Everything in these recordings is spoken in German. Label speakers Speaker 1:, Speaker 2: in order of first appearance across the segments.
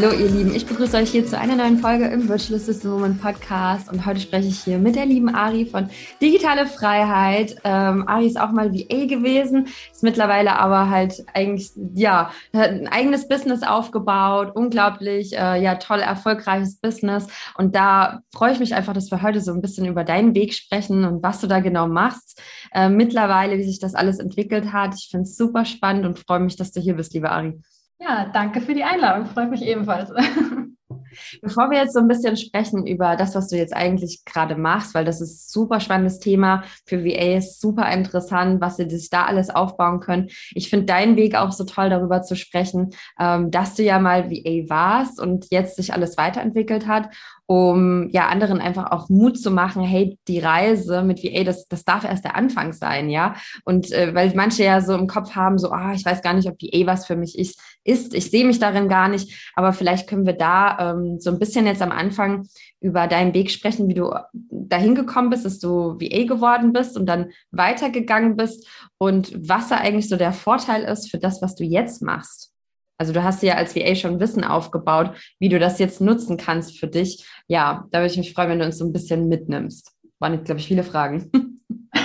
Speaker 1: Hallo ihr Lieben, ich begrüße euch hier zu einer neuen Folge im Virtual Assistant Woman Podcast und heute spreche ich hier mit der lieben Ari von Digitale Freiheit. Ähm, Ari ist auch mal VA gewesen, ist mittlerweile aber halt eigentlich, ja, hat ein eigenes Business aufgebaut, unglaublich, äh, ja, toll, erfolgreiches Business und da freue ich mich einfach, dass wir heute so ein bisschen über deinen Weg sprechen und was du da genau machst. Äh, mittlerweile, wie sich das alles entwickelt hat. Ich finde es super spannend und freue mich, dass du hier bist, liebe Ari.
Speaker 2: Ja, danke für die Einladung. Freut mich ebenfalls.
Speaker 1: Bevor wir jetzt so ein bisschen sprechen über das, was du jetzt eigentlich gerade machst, weil das ist ein super spannendes Thema für VAs, super interessant, was sie sich da alles aufbauen können. Ich finde deinen Weg auch so toll, darüber zu sprechen, ähm, dass du ja mal VA warst und jetzt sich alles weiterentwickelt hat um ja anderen einfach auch Mut zu machen, hey, die Reise mit VA, das, das darf erst der Anfang sein, ja. Und äh, weil manche ja so im Kopf haben, so, ah, ich weiß gar nicht, ob VA was für mich ist, ist, ich sehe mich darin gar nicht, aber vielleicht können wir da ähm, so ein bisschen jetzt am Anfang über deinen Weg sprechen, wie du dahin gekommen bist, dass du VA geworden bist und dann weitergegangen bist und was da eigentlich so der Vorteil ist für das, was du jetzt machst. Also du hast ja als VA schon Wissen aufgebaut, wie du das jetzt nutzen kannst für dich. Ja, da würde ich mich freuen, wenn du uns so ein bisschen mitnimmst. Waren jetzt, glaube ich, viele Fragen.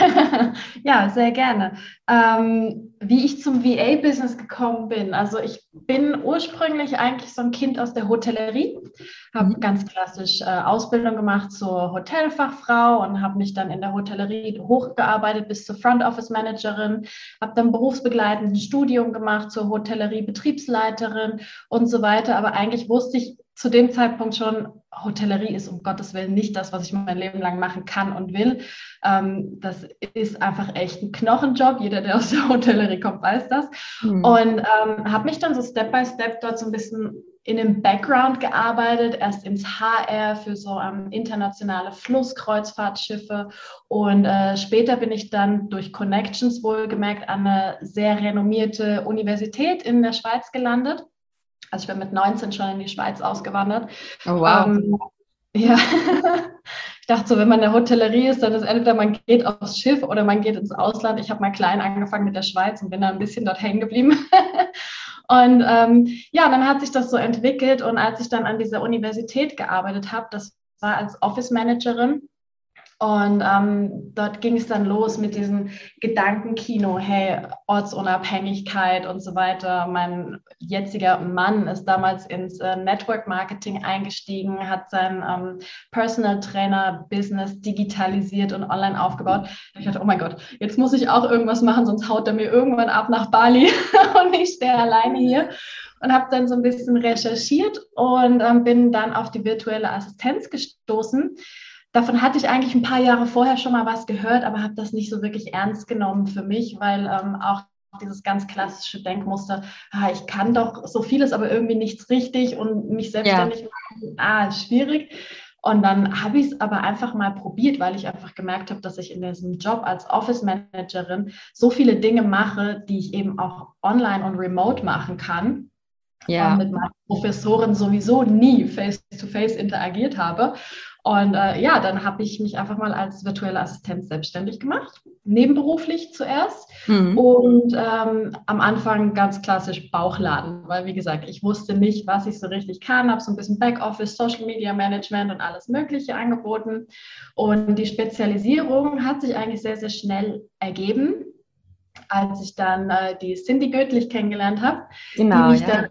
Speaker 2: ja, sehr gerne. Ähm, wie ich zum VA-Business gekommen bin. Also ich bin ursprünglich eigentlich so ein Kind aus der Hotellerie, habe mhm. ganz klassisch äh, Ausbildung gemacht zur Hotelfachfrau und habe mich dann in der Hotellerie hochgearbeitet bis zur Front Office Managerin, habe dann berufsbegleitend ein Studium gemacht zur Hotellerie-Betriebsleiterin und so weiter. Aber eigentlich wusste ich zu dem Zeitpunkt schon, Hotellerie ist um Gottes Willen nicht das, was ich mein Leben lang machen kann und will. Ähm, das ist einfach echt ein Knochenjob. Jeder, der aus der Hotellerie kommt, weiß das. Mhm. Und ähm, habe mich dann so Step by Step dort so ein bisschen in dem Background gearbeitet, erst ins HR für so ähm, internationale Flusskreuzfahrtschiffe und äh, später bin ich dann durch Connections wohlgemerkt an eine sehr renommierte Universität in der Schweiz gelandet also ich bin mit 19 schon in die Schweiz ausgewandert.
Speaker 1: Oh, wow. Ähm,
Speaker 2: ja, ich dachte so, wenn man in der Hotellerie ist, dann ist entweder man geht aufs Schiff oder man geht ins Ausland. Ich habe mal klein angefangen mit der Schweiz und bin da ein bisschen dort hängen geblieben. und ähm, ja, dann hat sich das so entwickelt und als ich dann an dieser Universität gearbeitet habe, das war als Office Managerin, und ähm, dort ging es dann los mit diesem Gedankenkino, hey, Ortsunabhängigkeit und so weiter. Mein jetziger Mann ist damals ins äh, Network Marketing eingestiegen, hat sein ähm, Personal Trainer Business digitalisiert und online aufgebaut. Ich dachte, oh mein Gott, jetzt muss ich auch irgendwas machen, sonst haut er mir irgendwann ab nach Bali und ich stehe alleine hier und habe dann so ein bisschen recherchiert und ähm, bin dann auf die virtuelle Assistenz gestoßen davon hatte ich eigentlich ein paar Jahre vorher schon mal was gehört, aber habe das nicht so wirklich ernst genommen für mich, weil ähm, auch dieses ganz klassische Denkmuster, ah, ich kann doch so vieles, aber irgendwie nichts richtig und mich selbstständig ja. machen, ah, schwierig. Und dann habe ich es aber einfach mal probiert, weil ich einfach gemerkt habe, dass ich in diesem Job als Office Managerin so viele Dinge mache, die ich eben auch online und remote machen kann. Ja. Und mit meinen Professoren sowieso nie face-to-face -face interagiert habe. Und äh, ja, dann habe ich mich einfach mal als virtuelle Assistenz selbstständig gemacht, nebenberuflich zuerst. Mhm. Und ähm, am Anfang ganz klassisch Bauchladen, weil wie gesagt, ich wusste nicht, was ich so richtig kann, habe so ein bisschen Backoffice, Social Media Management und alles Mögliche angeboten. Und die Spezialisierung hat sich eigentlich sehr, sehr schnell ergeben als ich dann äh, die Cindy Göttlich kennengelernt habe, genau, die mich ja. dann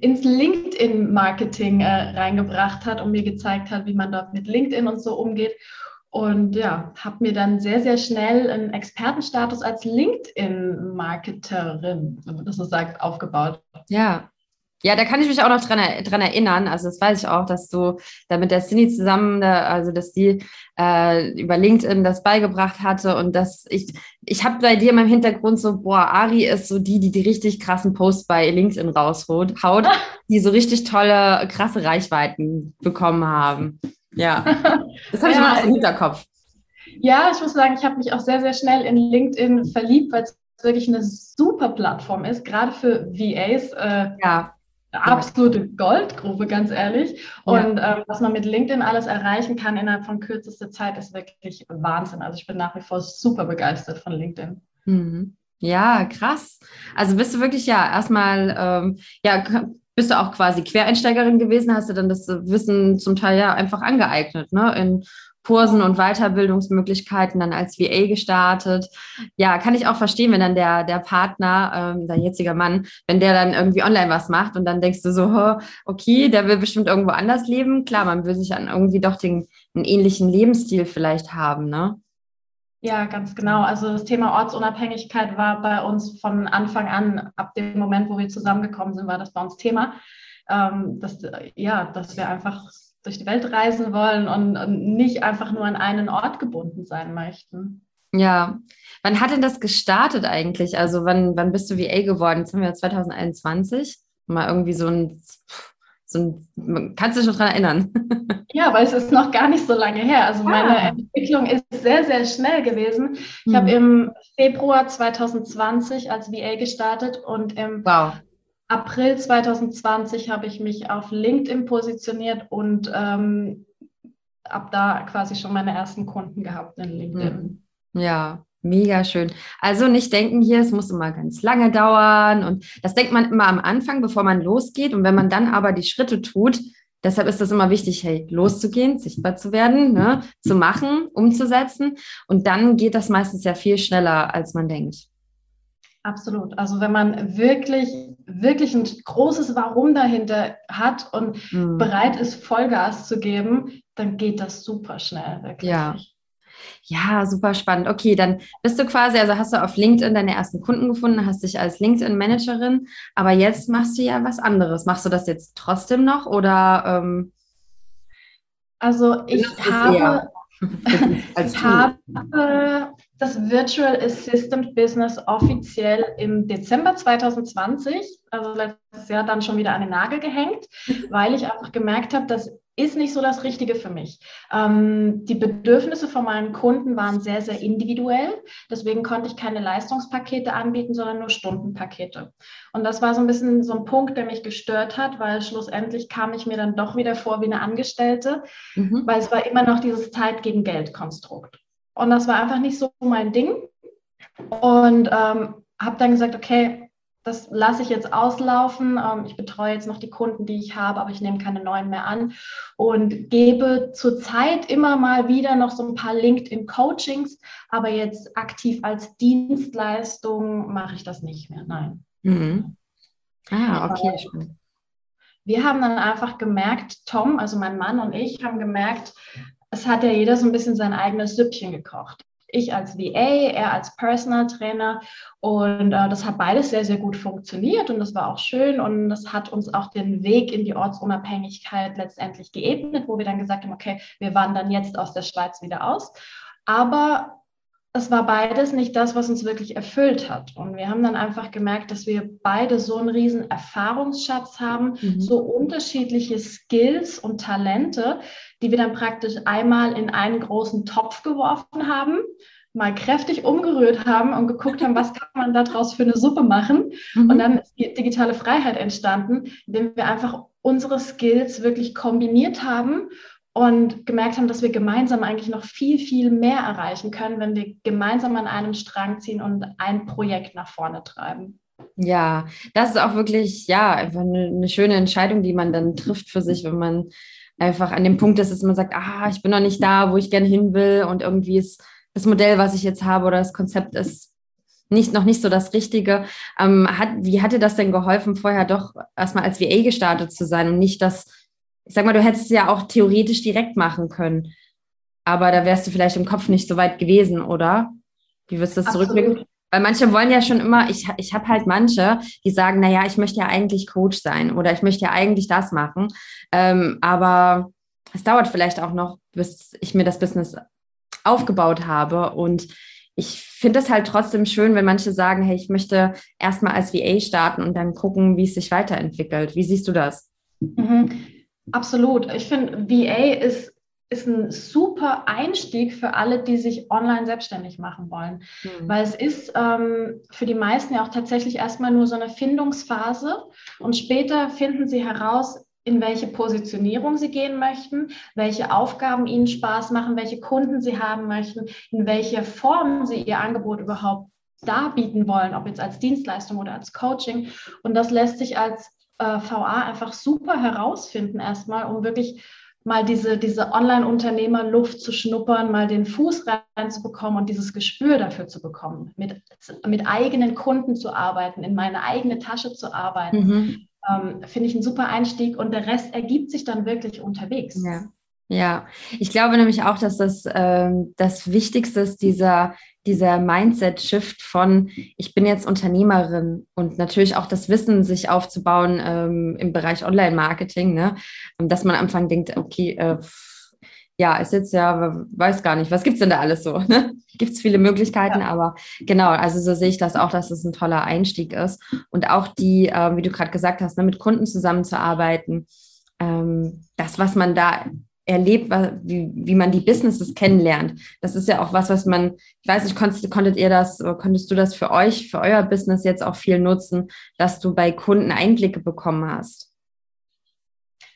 Speaker 2: ins LinkedIn-Marketing äh, reingebracht hat und mir gezeigt hat, wie man dort mit LinkedIn und so umgeht. Und ja, habe mir dann sehr, sehr schnell einen Expertenstatus als LinkedIn-Marketerin, wenn man das so sagt, aufgebaut.
Speaker 1: Ja, ja, da kann ich mich auch noch dran, dran erinnern. Also das weiß ich auch, dass du da mit der Cindy zusammen, also dass die äh, über LinkedIn das beigebracht hatte und dass ich, ich habe bei dir in meinem Hintergrund so, boah, Ari ist so die, die die richtig krassen Posts bei LinkedIn raushaut, haut, die so richtig tolle, krasse Reichweiten bekommen haben. Ja, das habe ich immer noch im Hinterkopf.
Speaker 2: Ja, ich muss sagen, ich habe mich auch sehr, sehr schnell in LinkedIn verliebt, weil es wirklich eine super Plattform ist, gerade für VAs. Äh, ja absolute Goldgrube, ganz ehrlich. Und ja. ähm, was man mit LinkedIn alles erreichen kann innerhalb von kürzester Zeit, ist wirklich Wahnsinn. Also ich bin nach wie vor super begeistert von LinkedIn.
Speaker 1: Mhm. Ja, krass. Also bist du wirklich ja erstmal, ähm, ja, bist du auch quasi Quereinsteigerin gewesen, hast du dann das Wissen zum Teil ja einfach angeeignet, ne? In Kursen und Weiterbildungsmöglichkeiten dann als VA gestartet. Ja, kann ich auch verstehen, wenn dann der, der Partner, ähm, dein jetziger Mann, wenn der dann irgendwie online was macht und dann denkst du so, okay, der will bestimmt irgendwo anders leben. Klar, man will sich dann irgendwie doch den, einen ähnlichen Lebensstil vielleicht haben, ne?
Speaker 2: Ja, ganz genau. Also das Thema Ortsunabhängigkeit war bei uns von Anfang an, ab dem Moment, wo wir zusammengekommen sind, war das bei uns Thema. Ähm, dass, ja, dass wir einfach durch die Welt reisen wollen und, und nicht einfach nur an einen Ort gebunden sein möchten.
Speaker 1: Ja, wann hat denn das gestartet eigentlich? Also wann, wann bist du VA geworden? Jetzt haben wir 2021. Mal irgendwie so ein, so ein kannst du dich noch daran erinnern?
Speaker 2: Ja, weil es ist noch gar nicht so lange her. Also meine ah. Entwicklung ist sehr, sehr schnell gewesen. Ich hm. habe im Februar 2020 als VA gestartet und im wow. April 2020 habe ich mich auf LinkedIn positioniert und ähm, ab da quasi schon meine ersten Kunden gehabt in LinkedIn.
Speaker 1: Hm. Ja, mega schön. Also nicht denken hier, es muss immer ganz lange dauern und das denkt man immer am Anfang, bevor man losgeht und wenn man dann aber die Schritte tut, Deshalb ist es immer wichtig, hey, loszugehen, sichtbar zu werden, ne, zu machen, umzusetzen. Und dann geht das meistens ja viel schneller, als man denkt.
Speaker 2: Absolut. Also wenn man wirklich, wirklich ein großes Warum dahinter hat und mhm. bereit ist, Vollgas zu geben, dann geht das super schnell.
Speaker 1: Wirklich. Ja. Ja, super spannend. Okay, dann bist du quasi, also hast du auf LinkedIn deine ersten Kunden gefunden, hast dich als LinkedIn-Managerin, aber jetzt machst du ja was anderes. Machst du das jetzt trotzdem noch oder? Ähm,
Speaker 2: also ich habe, ich habe das Virtual Assistant Business offiziell im Dezember 2020, also letztes Jahr, dann schon wieder an den Nagel gehängt, weil ich einfach gemerkt habe, das ist nicht so das Richtige für mich. Ähm, die Bedürfnisse von meinen Kunden waren sehr, sehr individuell. Deswegen konnte ich keine Leistungspakete anbieten, sondern nur Stundenpakete. Und das war so ein bisschen so ein Punkt, der mich gestört hat, weil schlussendlich kam ich mir dann doch wieder vor wie eine Angestellte, mhm. weil es war immer noch dieses Zeit gegen Geld Konstrukt. Und das war einfach nicht so mein Ding. Und ähm, habe dann gesagt, okay, das lasse ich jetzt auslaufen. Ähm, ich betreue jetzt noch die Kunden, die ich habe, aber ich nehme keine neuen mehr an und gebe zurzeit immer mal wieder noch so ein paar LinkedIn-Coachings, aber jetzt aktiv als Dienstleistung mache ich das nicht mehr. Nein. Mhm. Ah, okay. Spannend. Wir haben dann einfach gemerkt, Tom, also mein Mann und ich haben gemerkt, es hat ja jeder so ein bisschen sein eigenes Süppchen gekocht. Ich als VA, er als Personal Trainer. Und äh, das hat beides sehr, sehr gut funktioniert und das war auch schön. Und das hat uns auch den Weg in die Ortsunabhängigkeit letztendlich geebnet, wo wir dann gesagt haben, okay, wir wandern jetzt aus der Schweiz wieder aus. Aber es war beides nicht das, was uns wirklich erfüllt hat. Und wir haben dann einfach gemerkt, dass wir beide so einen riesen Erfahrungsschatz haben, mhm. so unterschiedliche Skills und Talente, die wir dann praktisch einmal in einen großen Topf geworfen haben, mal kräftig umgerührt haben und geguckt haben, was kann man daraus für eine Suppe machen. Mhm. Und dann ist die digitale Freiheit entstanden, indem wir einfach unsere Skills wirklich kombiniert haben und gemerkt haben, dass wir gemeinsam eigentlich noch viel, viel mehr erreichen können, wenn wir gemeinsam an einem Strang ziehen und ein Projekt nach vorne treiben.
Speaker 1: Ja, das ist auch wirklich, ja, einfach eine, eine schöne Entscheidung, die man dann trifft für sich, wenn man einfach an dem Punkt ist, dass man sagt, ah, ich bin noch nicht da, wo ich gerne hin will und irgendwie ist das Modell, was ich jetzt habe oder das Konzept ist nicht, noch nicht so das Richtige. Ähm, hat, wie hat dir das denn geholfen, vorher doch erstmal als VA gestartet zu sein und nicht das ich sag mal, du hättest es ja auch theoretisch direkt machen können. Aber da wärst du vielleicht im Kopf nicht so weit gewesen, oder? Wie wirst du das zurückblicken? Weil manche wollen ja schon immer, ich, ich habe halt manche, die sagen, naja, ich möchte ja eigentlich Coach sein oder ich möchte ja eigentlich das machen. Ähm, aber es dauert vielleicht auch noch, bis ich mir das Business aufgebaut habe. Und ich finde es halt trotzdem schön, wenn manche sagen, hey, ich möchte erstmal als VA starten und dann gucken, wie es sich weiterentwickelt. Wie siehst du das?
Speaker 2: Mhm. Absolut. Ich finde, VA ist, ist ein super Einstieg für alle, die sich online selbstständig machen wollen. Mhm. Weil es ist ähm, für die meisten ja auch tatsächlich erstmal nur so eine Findungsphase und später finden sie heraus, in welche Positionierung sie gehen möchten, welche Aufgaben ihnen Spaß machen, welche Kunden sie haben möchten, in welcher Form sie ihr Angebot überhaupt darbieten wollen, ob jetzt als Dienstleistung oder als Coaching. Und das lässt sich als äh, VA einfach super herausfinden, erstmal, um wirklich mal diese, diese Online-Unternehmer-Luft zu schnuppern, mal den Fuß reinzubekommen und dieses Gespür dafür zu bekommen, mit, mit eigenen Kunden zu arbeiten, in meine eigene Tasche zu arbeiten, mhm. ähm, finde ich einen super Einstieg und der Rest ergibt sich dann wirklich unterwegs.
Speaker 1: Ja. Ja, ich glaube nämlich auch, dass das ähm, das Wichtigste ist, dieser, dieser Mindset-Shift von, ich bin jetzt Unternehmerin und natürlich auch das Wissen, sich aufzubauen ähm, im Bereich Online-Marketing, ne? dass man am Anfang denkt, okay, äh, ja, ist jetzt ja, weiß gar nicht, was gibt es denn da alles so? Ne? Gibt es viele Möglichkeiten, ja. aber genau, also so sehe ich das auch, dass es ein toller Einstieg ist. Und auch die, äh, wie du gerade gesagt hast, ne, mit Kunden zusammenzuarbeiten, ähm, das, was man da erlebt, wie, wie man die Businesses kennenlernt. Das ist ja auch was, was man, ich weiß nicht, konntest, konntet ihr das, konntest du das für euch, für euer Business jetzt auch viel nutzen, dass du bei Kunden Einblicke bekommen hast?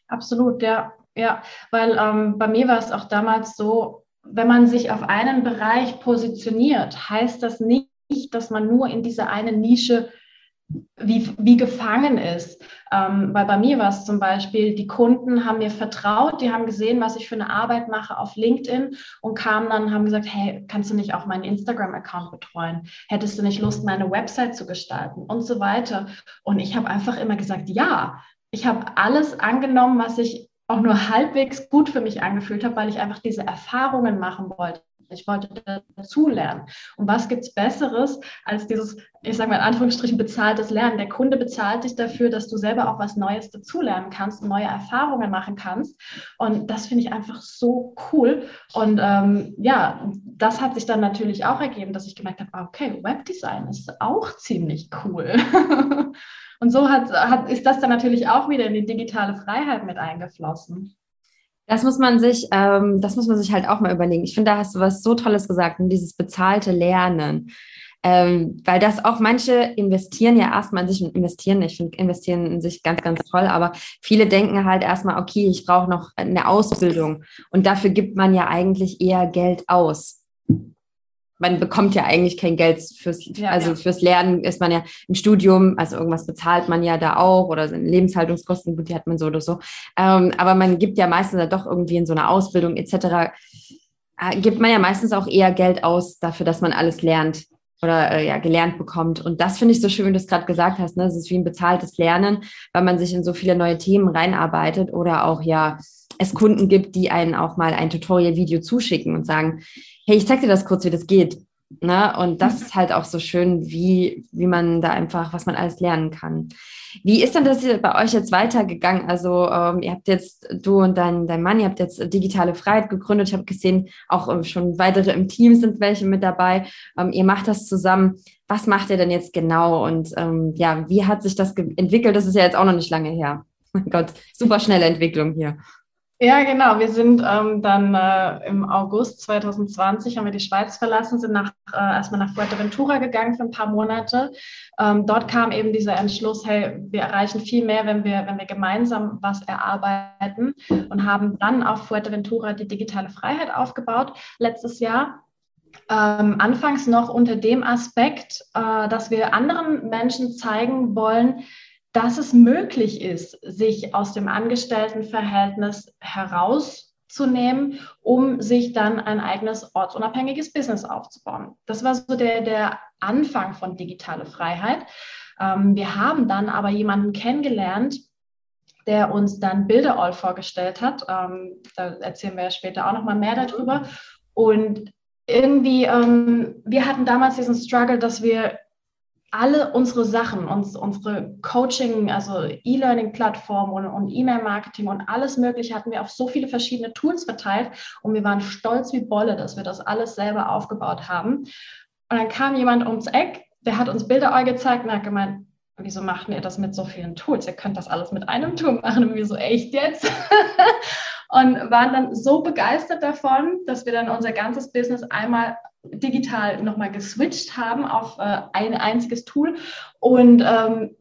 Speaker 2: Absolut, ja, ja, weil ähm, bei mir war es auch damals so, wenn man sich auf einen Bereich positioniert, heißt das nicht, dass man nur in diese eine Nische wie, wie gefangen ist. Ähm, weil bei mir war es zum Beispiel, die Kunden haben mir vertraut, die haben gesehen, was ich für eine Arbeit mache auf LinkedIn und kamen dann haben gesagt, hey, kannst du nicht auch meinen Instagram-Account betreuen? Hättest du nicht Lust, meine Website zu gestalten und so weiter? Und ich habe einfach immer gesagt, ja. Ich habe alles angenommen, was ich auch nur halbwegs gut für mich angefühlt habe, weil ich einfach diese Erfahrungen machen wollte. Ich wollte dazulernen. Und was gibt es Besseres als dieses, ich sage mal in Anführungsstrichen, bezahltes Lernen? Der Kunde bezahlt dich dafür, dass du selber auch was Neues dazulernen kannst neue Erfahrungen machen kannst. Und das finde ich einfach so cool. Und ähm, ja, das hat sich dann natürlich auch ergeben, dass ich gemerkt habe, okay, Webdesign ist auch ziemlich cool. und so hat, hat, ist das dann natürlich auch wieder in die digitale Freiheit mit eingeflossen.
Speaker 1: Das muss man sich, ähm, das muss man sich halt auch mal überlegen. Ich finde, da hast du was so Tolles gesagt, dieses bezahlte Lernen. Ähm, weil das auch manche investieren ja erstmal in sich und investieren. Ich finde investieren in sich ganz, ganz toll, aber viele denken halt erstmal, okay, ich brauche noch eine Ausbildung und dafür gibt man ja eigentlich eher Geld aus man bekommt ja eigentlich kein Geld fürs, ja, also ja. fürs Lernen ist man ja im Studium, also irgendwas bezahlt man ja da auch oder sind Lebenshaltungskosten, gut, die hat man so oder so. Ähm, aber man gibt ja meistens ja doch irgendwie in so einer Ausbildung etc. Äh, gibt man ja meistens auch eher Geld aus dafür, dass man alles lernt oder äh, ja gelernt bekommt. Und das finde ich so schön, wie du es gerade gesagt hast. Ne? Es ist wie ein bezahltes Lernen, weil man sich in so viele neue Themen reinarbeitet oder auch ja es Kunden gibt, die einen auch mal ein Tutorial-Video zuschicken und sagen, hey, ich zeig dir das kurz, wie das geht. Ne? Und das ist halt auch so schön, wie, wie man da einfach, was man alles lernen kann. Wie ist denn das bei euch jetzt weitergegangen? Also ähm, ihr habt jetzt, du und dein, dein Mann, ihr habt jetzt digitale Freiheit gegründet. Ich habe gesehen, auch ähm, schon weitere im Team sind welche mit dabei. Ähm, ihr macht das zusammen. Was macht ihr denn jetzt genau? Und ähm, ja, wie hat sich das entwickelt? Das ist ja jetzt auch noch nicht lange her. Mein Gott, super schnelle Entwicklung hier.
Speaker 2: Ja, genau. Wir sind ähm, dann äh, im August 2020 haben wir die Schweiz verlassen, sind nach, äh, erstmal nach Fuerteventura gegangen für ein paar Monate. Ähm, dort kam eben dieser Entschluss, hey, wir erreichen viel mehr, wenn wir, wenn wir gemeinsam was erarbeiten und haben dann auf Fuerteventura die digitale Freiheit aufgebaut letztes Jahr. Ähm, anfangs noch unter dem Aspekt, äh, dass wir anderen Menschen zeigen wollen, dass es möglich ist, sich aus dem Angestelltenverhältnis herauszunehmen, um sich dann ein eigenes ortsunabhängiges Business aufzubauen. Das war so der, der Anfang von digitale Freiheit. Ähm, wir haben dann aber jemanden kennengelernt, der uns dann Bilderall vorgestellt hat. Ähm, da erzählen wir später auch noch mal mehr darüber. Und irgendwie, ähm, wir hatten damals diesen Struggle, dass wir alle unsere Sachen, uns, unsere Coaching, also E-Learning-Plattform und, und E-Mail-Marketing und alles Mögliche hatten wir auf so viele verschiedene Tools verteilt und wir waren stolz wie Bolle, dass wir das alles selber aufgebaut haben. Und dann kam jemand ums Eck, der hat uns Bilder gezeigt und hat gemeint, wieso macht ihr das mit so vielen Tools? Ihr könnt das alles mit einem Tool machen. Und wir so, echt jetzt? und waren dann so begeistert davon, dass wir dann unser ganzes Business einmal digital nochmal geswitcht haben auf äh, ein einziges Tool. Und ähm,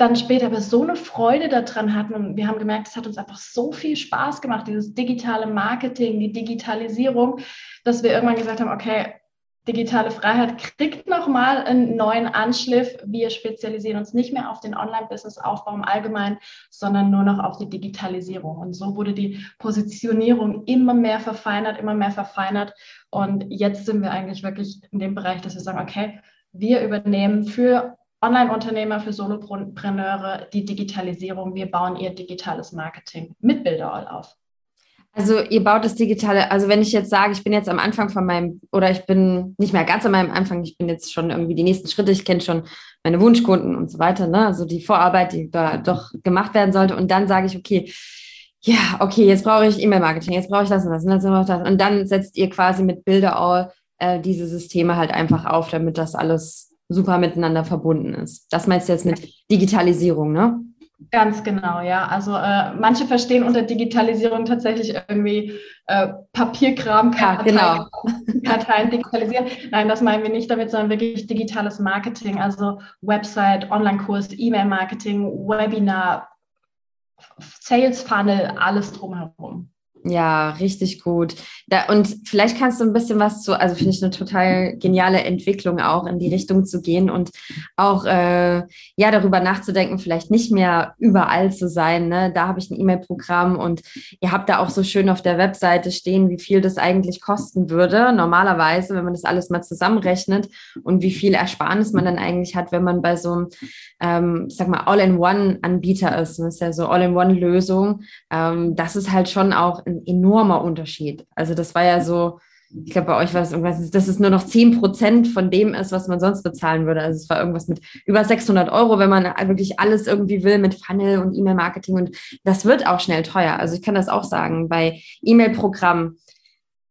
Speaker 2: dann später aber so eine Freude daran hatten und wir haben gemerkt, es hat uns einfach so viel Spaß gemacht, dieses digitale Marketing, die Digitalisierung, dass wir irgendwann gesagt haben, okay, digitale Freiheit kriegt nochmal einen neuen Anschliff. Wir spezialisieren uns nicht mehr auf den Online-Business-Aufbau im Allgemeinen, sondern nur noch auf die Digitalisierung. Und so wurde die Positionierung immer mehr verfeinert, immer mehr verfeinert. Und jetzt sind wir eigentlich wirklich in dem Bereich, dass wir sagen, okay, wir übernehmen für Online-Unternehmer, für Solopreneure die Digitalisierung. Wir bauen ihr digitales Marketing mit Bilderall auf.
Speaker 1: Also ihr baut das digitale, also wenn ich jetzt sage, ich bin jetzt am Anfang von meinem, oder ich bin nicht mehr ganz an meinem Anfang, ich bin jetzt schon irgendwie die nächsten Schritte, ich kenne schon meine Wunschkunden und so weiter, ne? Also die Vorarbeit, die da doch gemacht werden sollte. Und dann sage ich, okay, ja, okay, jetzt brauche ich E-Mail-Marketing, jetzt brauche ich das und das und das und das. Und dann setzt ihr quasi mit Bilderall äh, diese Systeme halt einfach auf, damit das alles super miteinander verbunden ist. Das meinst du jetzt mit Digitalisierung, ne?
Speaker 2: Ganz genau, ja. Also äh, manche verstehen unter Digitalisierung tatsächlich irgendwie äh, Papierkram, Karteien, ja, genau. Karteien digitalisieren. Nein, das meinen wir nicht damit, sondern wirklich digitales Marketing, also Website, Online-Kurs, E-Mail-Marketing, Webinar, Sales Funnel, alles drumherum.
Speaker 1: Ja, richtig gut. Da, und vielleicht kannst du ein bisschen was zu, also finde ich eine total geniale Entwicklung auch in die Richtung zu gehen und auch äh, ja darüber nachzudenken, vielleicht nicht mehr überall zu sein. Ne? Da habe ich ein E-Mail-Programm und ihr habt da auch so schön auf der Webseite stehen, wie viel das eigentlich kosten würde, normalerweise, wenn man das alles mal zusammenrechnet und wie viel Ersparnis man dann eigentlich hat, wenn man bei so einem, ähm, ich sag mal, All-in-One-Anbieter ist. Das ist ja so All-in-One-Lösung. Ähm, das ist halt schon auch ein enormer Unterschied. Also das war ja so, ich glaube, bei euch war es irgendwas, dass es nur noch 10 Prozent von dem ist, was man sonst bezahlen würde. Also es war irgendwas mit über 600 Euro, wenn man wirklich alles irgendwie will mit Funnel und E-Mail-Marketing. Und das wird auch schnell teuer. Also ich kann das auch sagen, bei E-Mail-Programmen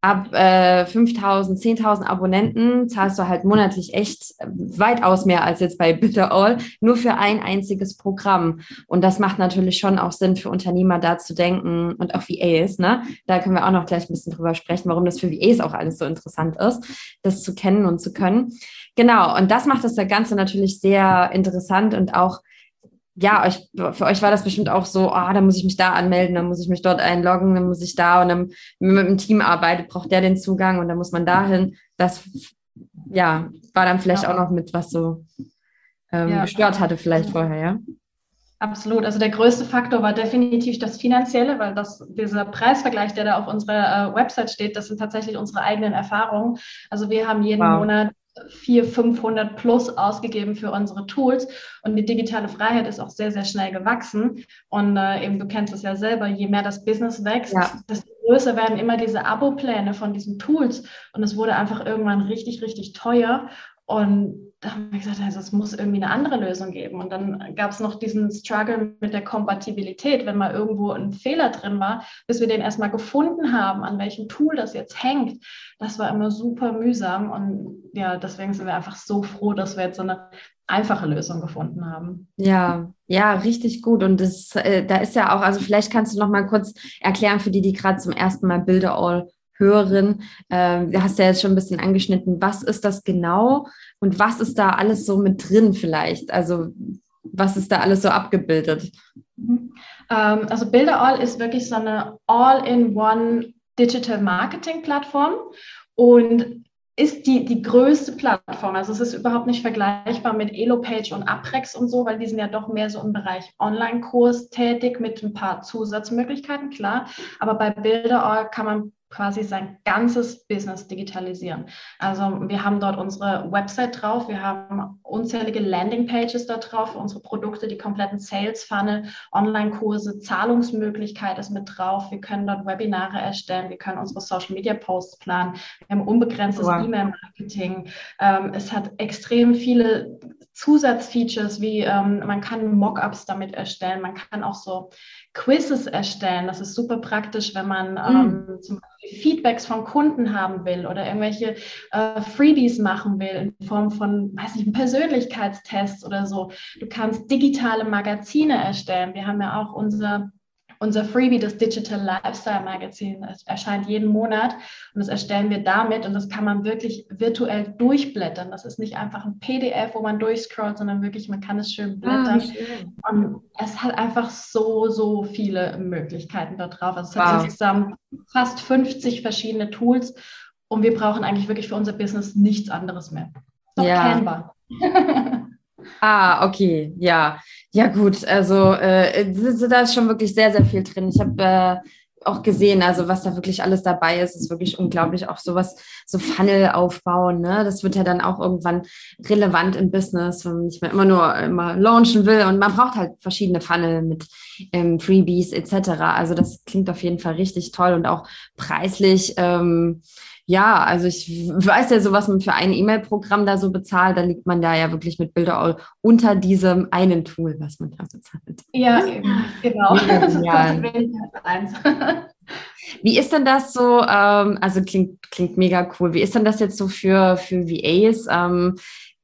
Speaker 1: ab äh, 5000, 10.000 Abonnenten zahlst du halt monatlich echt weitaus mehr als jetzt bei Bitter All, nur für ein einziges Programm. Und das macht natürlich schon auch Sinn für Unternehmer da zu denken und auch VAs, ne? Da können wir auch noch gleich ein bisschen drüber sprechen, warum das für VAs auch alles so interessant ist, das zu kennen und zu können. Genau. Und das macht das Ganze natürlich sehr interessant und auch ja, euch, für euch war das bestimmt auch so, ah, oh, dann muss ich mich da anmelden, dann muss ich mich dort einloggen, dann muss ich da und dann, wenn man mit dem Team arbeitet, braucht der den Zugang und dann muss man dahin. Das, ja, war dann vielleicht ja. auch noch mit, was so ähm, ja. gestört hatte vielleicht vorher, ja?
Speaker 2: Absolut. Also der größte Faktor war definitiv das Finanzielle, weil das, dieser Preisvergleich, der da auf unserer äh, Website steht, das sind tatsächlich unsere eigenen Erfahrungen. Also wir haben jeden wow. Monat 400, 500 plus ausgegeben für unsere Tools. Und die digitale Freiheit ist auch sehr, sehr schnell gewachsen. Und äh, eben, du kennst es ja selber, je mehr das Business wächst, ja. desto größer werden immer diese Abo-Pläne von diesen Tools. Und es wurde einfach irgendwann richtig, richtig teuer. Und da haben wir gesagt, also es muss irgendwie eine andere Lösung geben. Und dann gab es noch diesen Struggle mit der Kompatibilität, wenn mal irgendwo ein Fehler drin war, bis wir den erstmal gefunden haben, an welchem Tool das jetzt hängt. Das war immer super mühsam. Und ja, deswegen sind wir einfach so froh, dass wir jetzt so eine einfache Lösung gefunden haben.
Speaker 1: Ja, ja, richtig gut. Und das, äh, da ist ja auch, also vielleicht kannst du noch mal kurz erklären für die, die gerade zum ersten Mal Builder All hören. Äh, du hast ja jetzt schon ein bisschen angeschnitten, was ist das genau und was ist da alles so mit drin vielleicht? Also was ist da alles so abgebildet?
Speaker 2: Mhm. Ähm, also Builderall ist wirklich so eine All-in-One Digital Marketing Plattform und ist die, die größte Plattform. Also es ist überhaupt nicht vergleichbar mit Elopage und Aprex und so, weil die sind ja doch mehr so im Bereich Online-Kurs tätig mit ein paar Zusatzmöglichkeiten, klar. Aber bei Builderall kann man quasi sein ganzes Business digitalisieren. Also wir haben dort unsere Website drauf, wir haben unzählige Landingpages da drauf unsere Produkte, die kompletten Sales Funnel, Online-Kurse, Zahlungsmöglichkeit ist mit drauf. Wir können dort Webinare erstellen, wir können unsere Social Media Posts planen, wir haben unbegrenztes wow. E-Mail-Marketing. Ähm, es hat extrem viele Zusatzfeatures wie ähm, man kann Mockups damit erstellen, man kann auch so Quizzes erstellen. Das ist super praktisch, wenn man mhm. ähm, zum Beispiel Feedbacks von Kunden haben will oder irgendwelche äh, Freebies machen will in Form von, weiß nicht, Persönlichkeitstests oder so. Du kannst digitale Magazine erstellen. Wir haben ja auch unser unser Freebie, das Digital Lifestyle Magazine, es erscheint jeden Monat und das erstellen wir damit und das kann man wirklich virtuell durchblättern. Das ist nicht einfach ein PDF, wo man durchscrollt, sondern wirklich, man kann es schön ah, blättern. Ah, schön. Und es hat einfach so, so viele Möglichkeiten da drauf. Also es wow. hat insgesamt fast 50 verschiedene Tools und wir brauchen eigentlich wirklich für unser Business nichts anderes mehr. Noch ja. Canva.
Speaker 1: ah, okay, ja. Ja, gut, also äh, da ist schon wirklich sehr, sehr viel drin. Ich habe äh, auch gesehen, also was da wirklich alles dabei ist, ist wirklich unglaublich. Auch sowas, so Funnel aufbauen, ne? Das wird ja dann auch irgendwann relevant im Business, wenn man nicht mehr immer nur immer launchen will. Und man braucht halt verschiedene Funnel mit ähm, Freebies etc. Also das klingt auf jeden Fall richtig toll und auch preislich. Ähm, ja, also ich weiß ja so, was man für ein E-Mail-Programm da so bezahlt, da liegt man da ja wirklich mit Bilderall unter diesem einen Tool, was man da bezahlt.
Speaker 2: Ja, genau. Ja,
Speaker 1: Wie ist denn das so? Ähm, also klingt, klingt mega cool. Wie ist denn das jetzt so für, für VAs? Ähm,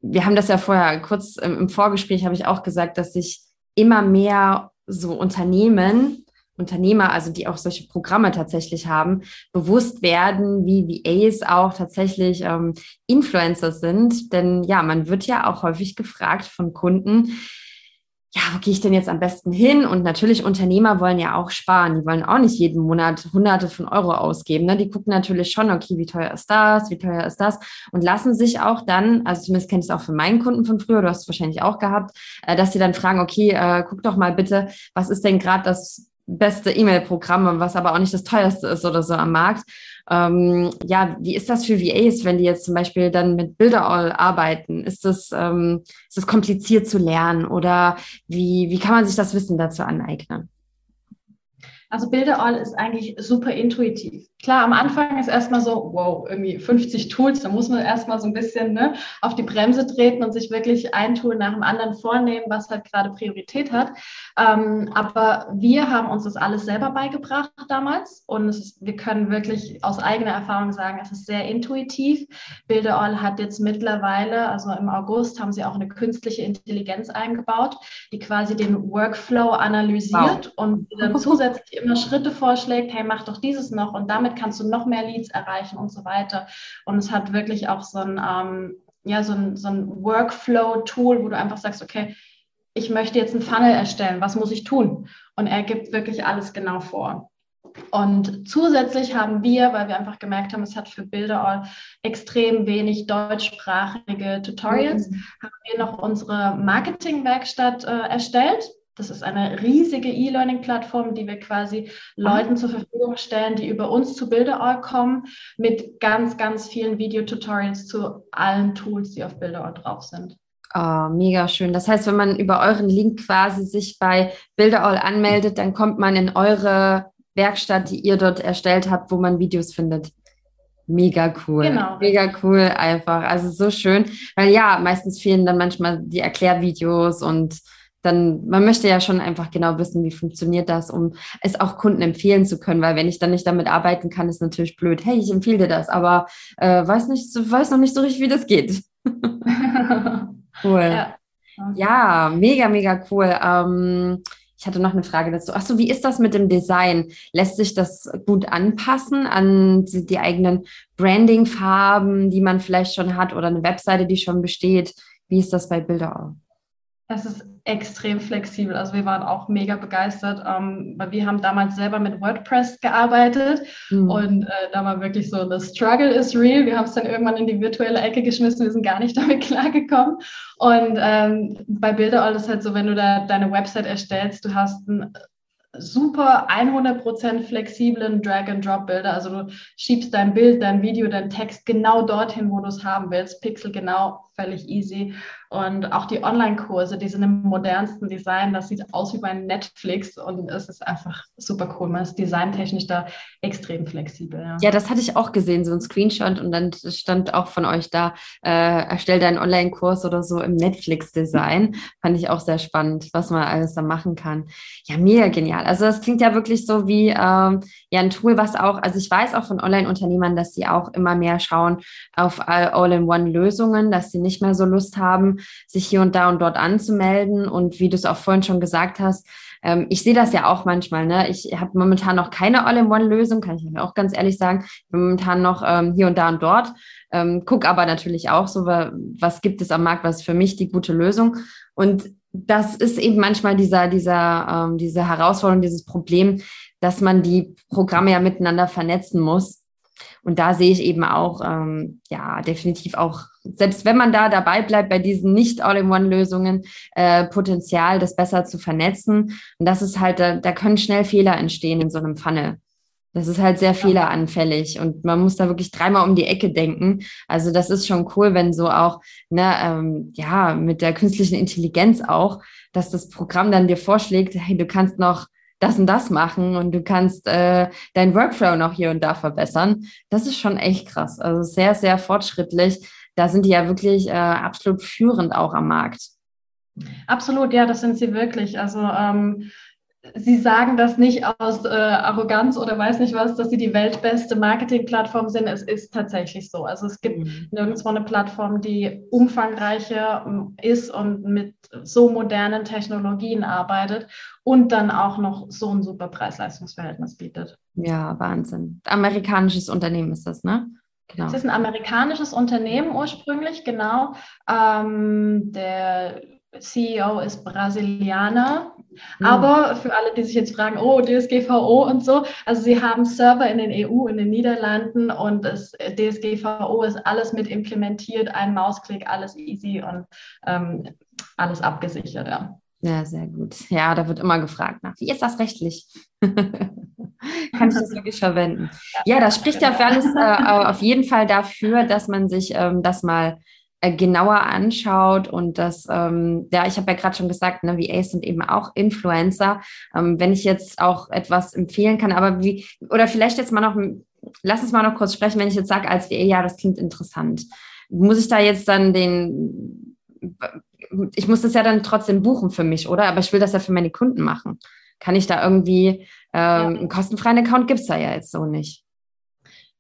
Speaker 1: wir haben das ja vorher kurz im Vorgespräch habe ich auch gesagt, dass sich immer mehr so Unternehmen Unternehmer, also die auch solche Programme tatsächlich haben, bewusst werden, wie VAs auch tatsächlich ähm, Influencer sind. Denn ja, man wird ja auch häufig gefragt von Kunden, ja, wo gehe ich denn jetzt am besten hin? Und natürlich, Unternehmer wollen ja auch sparen. Die wollen auch nicht jeden Monat Hunderte von Euro ausgeben. Ne? Die gucken natürlich schon, okay, wie teuer ist das, wie teuer ist das? Und lassen sich auch dann, also zumindest kenne ich es auch von meinen Kunden von früher, du hast es wahrscheinlich auch gehabt, äh, dass sie dann fragen, okay, äh, guck doch mal bitte, was ist denn gerade das beste E-Mail-Programm, was aber auch nicht das teuerste ist oder so am Markt. Ähm, ja, wie ist das für VAs, wenn die jetzt zum Beispiel dann mit Bilderall arbeiten? Ist das, ähm, ist das kompliziert zu lernen oder wie, wie kann man sich das Wissen dazu aneignen?
Speaker 2: Also Bilderall ist eigentlich super intuitiv. Klar, am Anfang ist erstmal so, wow, irgendwie 50 Tools, da muss man erstmal so ein bisschen ne, auf die Bremse treten und sich wirklich ein Tool nach dem anderen vornehmen, was halt gerade Priorität hat. Ähm, aber wir haben uns das alles selber beigebracht damals und ist, wir können wirklich aus eigener Erfahrung sagen, es ist sehr intuitiv. Bilderall hat jetzt mittlerweile, also im August, haben sie auch eine künstliche Intelligenz eingebaut, die quasi den Workflow analysiert wow. und dann zusätzlich immer Schritte vorschlägt, hey, mach doch dieses noch und damit kannst du noch mehr Leads erreichen und so weiter. Und es hat wirklich auch so ein, ähm, ja, so ein, so ein Workflow-Tool, wo du einfach sagst, okay, ich möchte jetzt einen Funnel erstellen, was muss ich tun? Und er gibt wirklich alles genau vor. Und zusätzlich haben wir, weil wir einfach gemerkt haben, es hat für Bilderall extrem wenig deutschsprachige Tutorials, mhm. haben wir noch unsere Marketingwerkstatt äh, erstellt. Das ist eine riesige E-Learning-Plattform, die wir quasi Leuten zur Verfügung stellen, die über uns zu Bilderall kommen, mit ganz, ganz vielen Videotutorials zu allen Tools, die auf Bilderall drauf sind.
Speaker 1: Oh, mega schön. Das heißt, wenn man über euren Link quasi sich bei Bilderall anmeldet, dann kommt man in eure Werkstatt, die ihr dort erstellt habt, wo man Videos findet. Mega cool. Genau. Mega cool einfach. Also so schön. Weil ja, meistens fehlen dann manchmal die Erklärvideos und dann, man möchte ja schon einfach genau wissen, wie funktioniert das, um es auch Kunden empfehlen zu können, weil wenn ich dann nicht damit arbeiten kann, ist natürlich blöd. Hey, ich empfehle dir das, aber äh, weiß nicht, weiß noch nicht so richtig, wie das geht. cool. Ja. ja. mega, mega cool. Ähm, ich hatte noch eine Frage dazu. Achso, wie ist das mit dem Design? Lässt sich das gut anpassen an die eigenen Branding-Farben, die man vielleicht schon hat oder eine Webseite, die schon besteht? Wie ist das bei Bilder?
Speaker 2: Es ist extrem flexibel. Also wir waren auch mega begeistert, ähm, weil wir haben damals selber mit WordPress gearbeitet mhm. und äh, da war wirklich so, the struggle is real. Wir haben es dann irgendwann in die virtuelle Ecke geschmissen, wir sind gar nicht damit klargekommen. Und ähm, bei Bilderall ist halt so, wenn du da deine Website erstellst, du hast ein super 100% flexiblen Drag-and-Drop-Bilder. Also du schiebst dein Bild, dein Video, dein Text genau dorthin, wo du es haben willst. Pixel genau, völlig easy. Und auch die Online-Kurse, die sind im modernsten Design. Das sieht aus wie bei Netflix und es ist einfach super cool. Man ist designtechnisch da extrem flexibel.
Speaker 1: Ja. ja, das hatte ich auch gesehen, so ein Screenshot und dann stand auch von euch da, äh, erstell deinen Online-Kurs oder so im Netflix-Design. Fand ich auch sehr spannend, was man alles da machen kann. Ja, mega genial. Also das klingt ja wirklich so wie ähm, ja ein Tool, was auch, also ich weiß auch von Online-Unternehmern, dass sie auch immer mehr schauen auf All-in-One-Lösungen, dass sie nicht mehr so Lust haben, sich hier und da und dort anzumelden. Und wie du es auch vorhin schon gesagt hast, ähm, ich sehe das ja auch manchmal. Ne? Ich habe momentan noch keine All-in-One-Lösung, kann ich auch ganz ehrlich sagen. Ich bin momentan noch ähm, hier und da und dort. Ähm, guck aber natürlich auch so, was gibt es am Markt, was ist für mich die gute Lösung. Und das ist eben manchmal dieser, dieser, ähm, diese Herausforderung, dieses Problem, dass man die Programme ja miteinander vernetzen muss. Und da sehe ich eben auch, ähm, ja, definitiv auch, selbst wenn man da dabei bleibt bei diesen nicht All-in-One-Lösungen, äh, Potenzial, das besser zu vernetzen. Und das ist halt, da, da können schnell Fehler entstehen in so einem Funnel. Das ist halt sehr fehleranfällig und man muss da wirklich dreimal um die Ecke denken. Also das ist schon cool, wenn so auch, ne, ähm, ja, mit der künstlichen Intelligenz auch, dass das Programm dann dir vorschlägt, hey, du kannst noch das und das machen und du kannst äh, dein Workflow noch hier und da verbessern. Das ist schon echt krass. Also sehr, sehr fortschrittlich. Da sind die ja wirklich äh, absolut führend auch am Markt.
Speaker 2: Absolut, ja, das sind sie wirklich. Also ähm, Sie sagen das nicht aus äh, Arroganz oder weiß nicht was, dass Sie die weltbeste Marketingplattform sind. Es ist tatsächlich so. Also es gibt mhm. nirgendwo eine Plattform, die umfangreicher ähm, ist und mit so modernen Technologien arbeitet und dann auch noch so ein super Preis-Leistungs-Verhältnis bietet.
Speaker 1: Ja, Wahnsinn. Amerikanisches Unternehmen ist das, ne?
Speaker 2: Genau. Es ist ein amerikanisches Unternehmen ursprünglich, genau. Ähm, der CEO ist Brasilianer. Mhm. Aber für alle, die sich jetzt fragen, oh, DSGVO und so, also sie haben Server in den EU, in den Niederlanden und das DSGVO ist alles mit implementiert, ein Mausklick, alles easy und ähm, alles abgesichert. Ja.
Speaker 1: ja, sehr gut. Ja, da wird immer gefragt nach, wie ist das rechtlich? Kann ich das wirklich verwenden? Ja, das spricht ja für alles äh, auf jeden Fall dafür, dass man sich ähm, das mal genauer anschaut und das, ähm, ja, ich habe ja gerade schon gesagt, ne, VAs sind eben auch Influencer. Ähm, wenn ich jetzt auch etwas empfehlen kann, aber wie, oder vielleicht jetzt mal noch, lass uns mal noch kurz sprechen, wenn ich jetzt sage als VA, ja, das klingt interessant. Muss ich da jetzt dann den, ich muss das ja dann trotzdem buchen für mich, oder? Aber ich will das ja für meine Kunden machen. Kann ich da irgendwie, ähm, ja. einen kostenfreien Account gibt es da ja jetzt so nicht.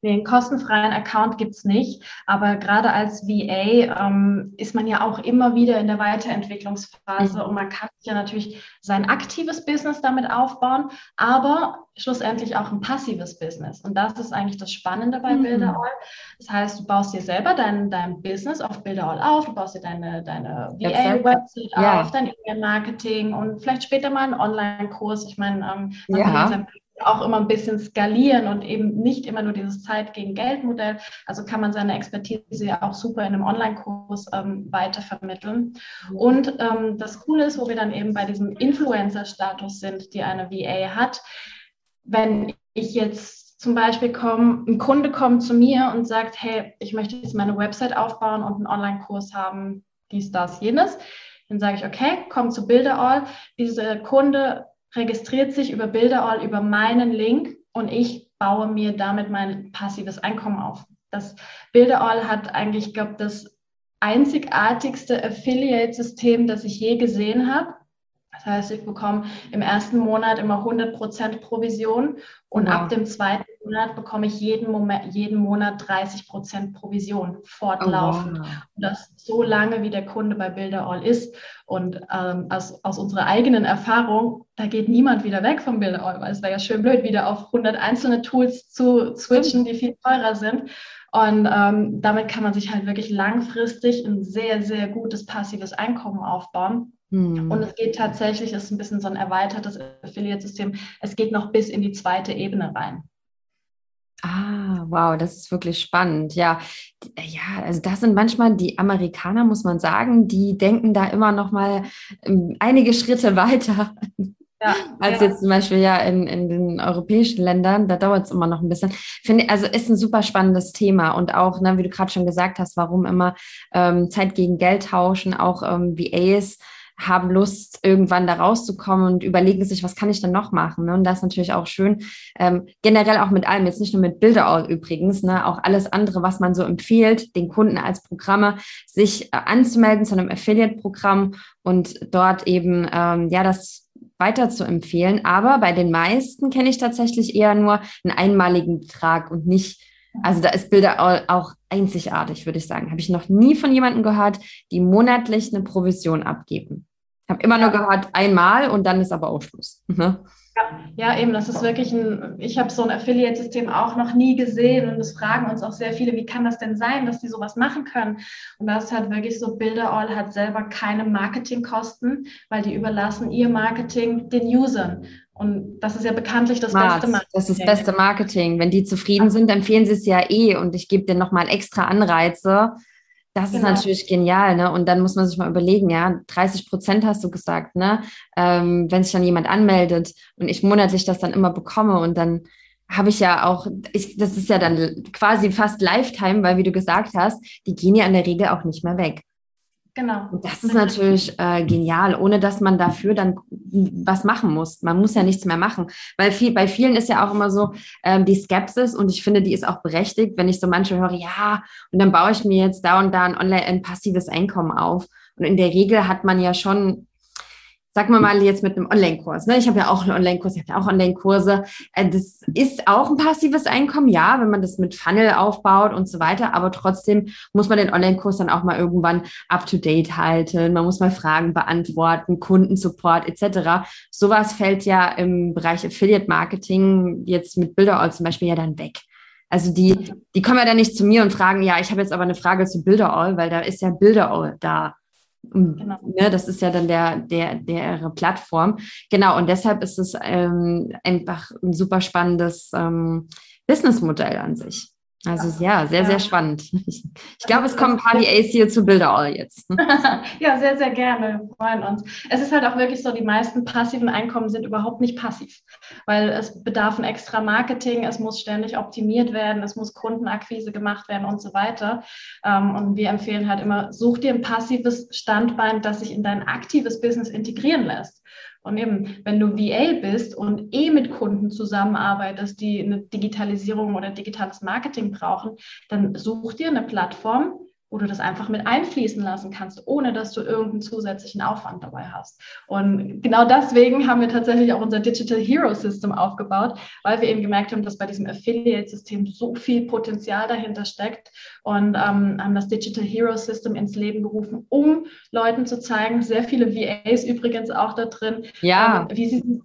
Speaker 2: Den kostenfreien Account gibt es nicht, aber gerade als VA ähm, ist man ja auch immer wieder in der Weiterentwicklungsphase mhm. und man kann ja natürlich sein aktives Business damit aufbauen, aber schlussendlich auch ein passives Business. Und das ist eigentlich das Spannende bei mhm. Builderall. Das heißt, du baust dir selber dein, dein Business auf Builderall auf, du baust dir deine, deine VA-Website ja. auf, dein E-Mail-Marketing und vielleicht später mal einen Online-Kurs. Ich meine, ähm, man ja. kann sein auch immer ein bisschen skalieren und eben nicht immer nur dieses Zeit gegen Geld Modell. Also kann man seine Expertise ja auch super in einem Online-Kurs ähm, weitervermitteln. Und ähm, das Coole ist, wo wir dann eben bei diesem Influencer-Status sind, die eine VA hat, wenn ich jetzt zum Beispiel komme, ein Kunde kommt zu mir und sagt, hey, ich möchte jetzt meine Website aufbauen und einen Online-Kurs haben, dies, das, jenes. Dann sage ich, okay, komm zu Builderall. Dieser Kunde registriert sich über Bilderall über meinen Link und ich baue mir damit mein passives Einkommen auf. Das Bilderall hat eigentlich, ich glaube, das einzigartigste Affiliate-System, das ich je gesehen habe. Das heißt, ich bekomme im ersten Monat immer 100% Provision und wow. ab dem zweiten Monat bekomme ich jeden, Moment, jeden Monat 30% Provision fortlaufend. Oh, wow. Und das so lange, wie der Kunde bei Builderall ist. Und ähm, aus, aus unserer eigenen Erfahrung, da geht niemand wieder weg vom Builderall, weil es wäre ja schön blöd, wieder auf 100 einzelne Tools zu switchen, die viel teurer sind. Und ähm, damit kann man sich halt wirklich langfristig ein sehr, sehr gutes passives Einkommen aufbauen. Hm. Und es geht tatsächlich, es ist ein bisschen so ein erweitertes Affiliate-System, es geht noch bis in die zweite Ebene rein.
Speaker 1: Ah, wow, das ist wirklich spannend. Ja, ja, also das sind manchmal die Amerikaner, muss man sagen, die denken da immer noch mal ähm, einige Schritte weiter. Ja, als ja. jetzt zum Beispiel ja in, in den europäischen Ländern, da dauert es immer noch ein bisschen. Finde, also ist ein super spannendes Thema und auch, ne, wie du gerade schon gesagt hast, warum immer ähm, Zeit gegen Geld tauschen, auch ähm, VAs haben Lust, irgendwann da rauszukommen und überlegen sich, was kann ich denn noch machen? Ne? Und das ist natürlich auch schön, ähm, generell auch mit allem, jetzt nicht nur mit Bilder übrigens, ne? auch alles andere, was man so empfiehlt, den Kunden als Programme, sich äh, anzumelden zu einem Affiliate-Programm und dort eben, ähm, ja, das weiter zu empfehlen. Aber bei den meisten kenne ich tatsächlich eher nur einen einmaligen Betrag und nicht also da ist Bilder auch einzigartig, würde ich sagen. Habe ich noch nie von jemandem gehört, die monatlich eine Provision abgeben. Ich habe immer nur gehört, einmal und dann ist aber auch Schluss.
Speaker 2: Ne? Ja, ja, eben, das ist wirklich ein, ich habe so ein Affiliate-System auch noch nie gesehen und es fragen uns auch sehr viele, wie kann das denn sein, dass die sowas machen können? Und das halt wirklich so, Bilderall hat selber keine Marketingkosten, weil die überlassen ihr Marketing den Usern. Und das ist ja bekanntlich das
Speaker 1: Smart.
Speaker 2: beste Marketing.
Speaker 1: Das ist das beste Marketing. Wenn die zufrieden sind, empfehlen sie es ja eh und ich gebe dir nochmal extra Anreize. Das genau. ist natürlich genial, ne? Und dann muss man sich mal überlegen, ja, 30 Prozent hast du gesagt, ne? Ähm, wenn sich dann jemand anmeldet und ich monatlich das dann immer bekomme und dann habe ich ja auch, ich, das ist ja dann quasi fast Lifetime, weil wie du gesagt hast, die gehen ja in der Regel auch nicht mehr weg.
Speaker 2: Genau.
Speaker 1: Und das ist natürlich äh, genial, ohne dass man dafür dann was machen muss. Man muss ja nichts mehr machen. Weil viel, bei vielen ist ja auch immer so ähm, die Skepsis und ich finde, die ist auch berechtigt, wenn ich so manche höre, ja, und dann baue ich mir jetzt da und da ein online ein passives Einkommen auf. Und in der Regel hat man ja schon sagen wir mal jetzt mit einem Online-Kurs. Ne? Ich habe ja auch einen Online-Kurs, ich habe ja auch Online-Kurse. Äh, das ist auch ein passives Einkommen, ja, wenn man das mit Funnel aufbaut und so weiter. Aber trotzdem muss man den Online-Kurs dann auch mal irgendwann up-to-date halten. Man muss mal Fragen beantworten, Kundensupport etc. Sowas fällt ja im Bereich Affiliate-Marketing jetzt mit Bilderall zum Beispiel ja dann weg. Also die, die kommen ja dann nicht zu mir und fragen, ja, ich habe jetzt aber eine Frage zu Bilderall, weil da ist ja Bilderall da. Genau. Ne, das ist ja dann der, der, der Plattform. Genau, und deshalb ist es ähm, einfach ein super spannendes ähm, Businessmodell an sich. Also ja, sehr, sehr spannend. Ich, ich glaube, es kommen ein paar VAs hier zu Bilderall jetzt.
Speaker 2: ja, sehr, sehr gerne. Wir freuen uns. Es ist halt auch wirklich so, die meisten passiven Einkommen sind überhaupt nicht passiv, weil es bedarf ein extra Marketing, es muss ständig optimiert werden, es muss Kundenakquise gemacht werden und so weiter. Ähm, und wir empfehlen halt immer, such dir ein passives Standbein, das sich in dein aktives Business integrieren lässt. Und eben, wenn du VA bist und eh mit Kunden zusammenarbeitest, die eine Digitalisierung oder digitales Marketing brauchen, dann such dir eine Plattform, wo du das einfach mit einfließen lassen kannst, ohne dass du irgendeinen zusätzlichen Aufwand dabei hast. Und genau deswegen haben wir tatsächlich auch unser Digital Hero System aufgebaut, weil wir eben gemerkt haben, dass bei diesem Affiliate-System so viel Potenzial dahinter steckt und ähm, haben das Digital Hero System ins Leben gerufen, um Leuten zu zeigen, sehr viele VAs übrigens auch da drin,
Speaker 1: ja.
Speaker 2: ähm, wie sie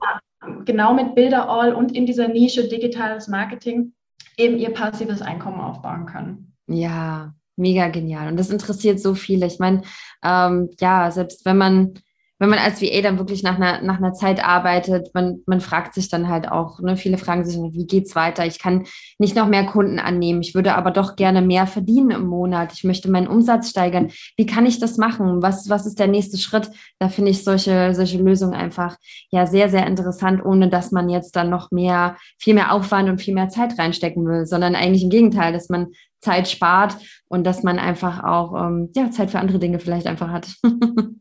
Speaker 2: genau mit Bilder All und in dieser Nische digitales Marketing eben ihr passives Einkommen aufbauen können.
Speaker 1: Ja, mega genial. Und das interessiert so viele. Ich meine, ähm, ja, selbst wenn man wenn man als VA dann wirklich nach einer, nach einer Zeit arbeitet, man, man fragt sich dann halt auch, ne, viele fragen sich, wie geht's weiter? Ich kann nicht noch mehr Kunden annehmen. Ich würde aber doch gerne mehr verdienen im Monat. Ich möchte meinen Umsatz steigern. Wie kann ich das machen? Was, was ist der nächste Schritt? Da finde ich solche, solche Lösungen einfach ja sehr, sehr interessant, ohne dass man jetzt dann noch mehr, viel mehr Aufwand und viel mehr Zeit reinstecken will, sondern eigentlich im Gegenteil, dass man Zeit spart und dass man einfach auch ähm, ja, Zeit für andere Dinge vielleicht einfach hat.